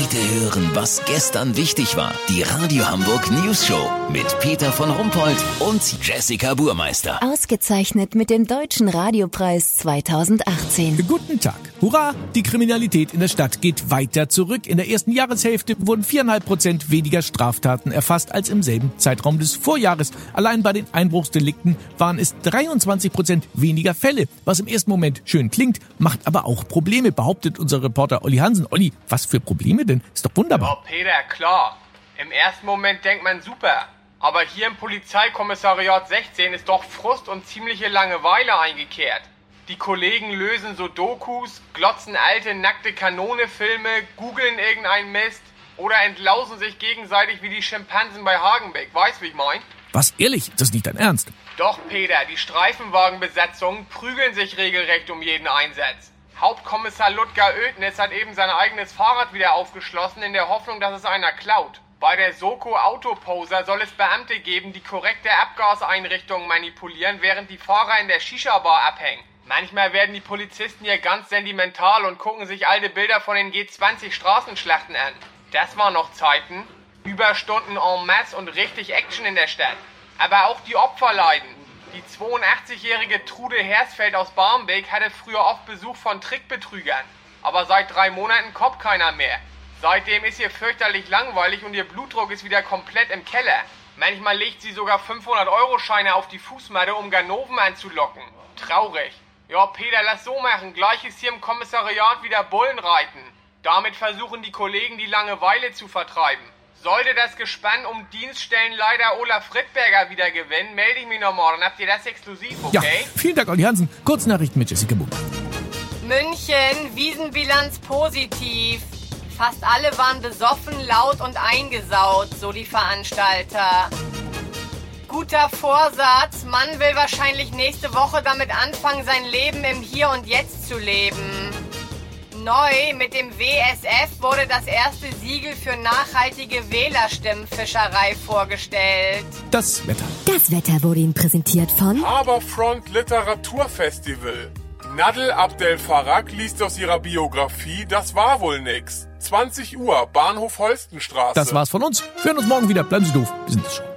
Heute hören, was gestern wichtig war. Die Radio Hamburg News Show mit Peter von Rumpold und Jessica Burmeister. Ausgezeichnet mit dem Deutschen Radiopreis 2018. Guten Tag. Hurra! Die Kriminalität in der Stadt geht weiter zurück. In der ersten Jahreshälfte wurden viereinhalb Prozent weniger Straftaten erfasst als im selben Zeitraum des Vorjahres. Allein bei den Einbruchsdelikten waren es 23 Prozent weniger Fälle. Was im ersten Moment schön klingt, macht aber auch Probleme, behauptet unser Reporter Olli Hansen. Olli, was für Probleme denn? Ist doch wunderbar. Oh, Peter, klar. Im ersten Moment denkt man super. Aber hier im Polizeikommissariat 16 ist doch Frust und ziemliche Langeweile eingekehrt. Die Kollegen lösen so Dokus, glotzen alte nackte Kanone-Filme, googeln irgendeinen Mist oder entlausen sich gegenseitig wie die Schimpansen bei Hagenbeck. Weißt, wie ich mein? Was? Ehrlich? Das ist nicht dein Ernst? Doch, Peter, die Streifenwagenbesatzungen prügeln sich regelrecht um jeden Einsatz. Hauptkommissar Ludger Oetnitz hat eben sein eigenes Fahrrad wieder aufgeschlossen, in der Hoffnung, dass es einer klaut. Bei der Soko Autoposer soll es Beamte geben, die korrekte Abgaseinrichtungen manipulieren, während die Fahrer in der Shisha-Bar abhängen. Manchmal werden die Polizisten hier ganz sentimental und gucken sich alte Bilder von den G20 Straßenschlachten an. Das waren noch Zeiten. Überstunden en masse und richtig Action in der Stadt. Aber auch die Opfer leiden. Die 82-jährige Trude Hersfeld aus Barmbek hatte früher oft Besuch von Trickbetrügern. Aber seit drei Monaten kommt keiner mehr. Seitdem ist ihr fürchterlich langweilig und ihr Blutdruck ist wieder komplett im Keller. Manchmal legt sie sogar 500-Euro-Scheine auf die Fußmatte, um Ganoven anzulocken. Traurig. Ja, Peter, lass so machen. Gleich ist hier im Kommissariat wieder Bullen reiten. Damit versuchen die Kollegen die Langeweile zu vertreiben. Sollte das Gespann um Dienststellenleiter Olaf Friedberger wieder gewinnen, melde ich mich noch morgen. Habt ihr das exklusiv, okay? Ja, vielen Dank, Olli Hansen. Kurznachrichten mit Jessica Buch. München, Wiesenbilanz positiv. Fast alle waren besoffen, laut und eingesaut, so die Veranstalter. Guter Vorsatz. Mann will wahrscheinlich nächste Woche damit anfangen, sein Leben im Hier und Jetzt zu leben. Neu mit dem WSF wurde das erste Siegel für nachhaltige Wählerstimmenfischerei vorgestellt. Das Wetter. Das Wetter wurde Ihnen präsentiert von Haberfront Literaturfestival. Nadel Abdel Farag liest aus ihrer Biografie Das war wohl nix. 20 Uhr, Bahnhof Holstenstraße. Das war's von uns. Wir hören uns morgen wieder. Bleiben Sie doof. Wir sind es schon.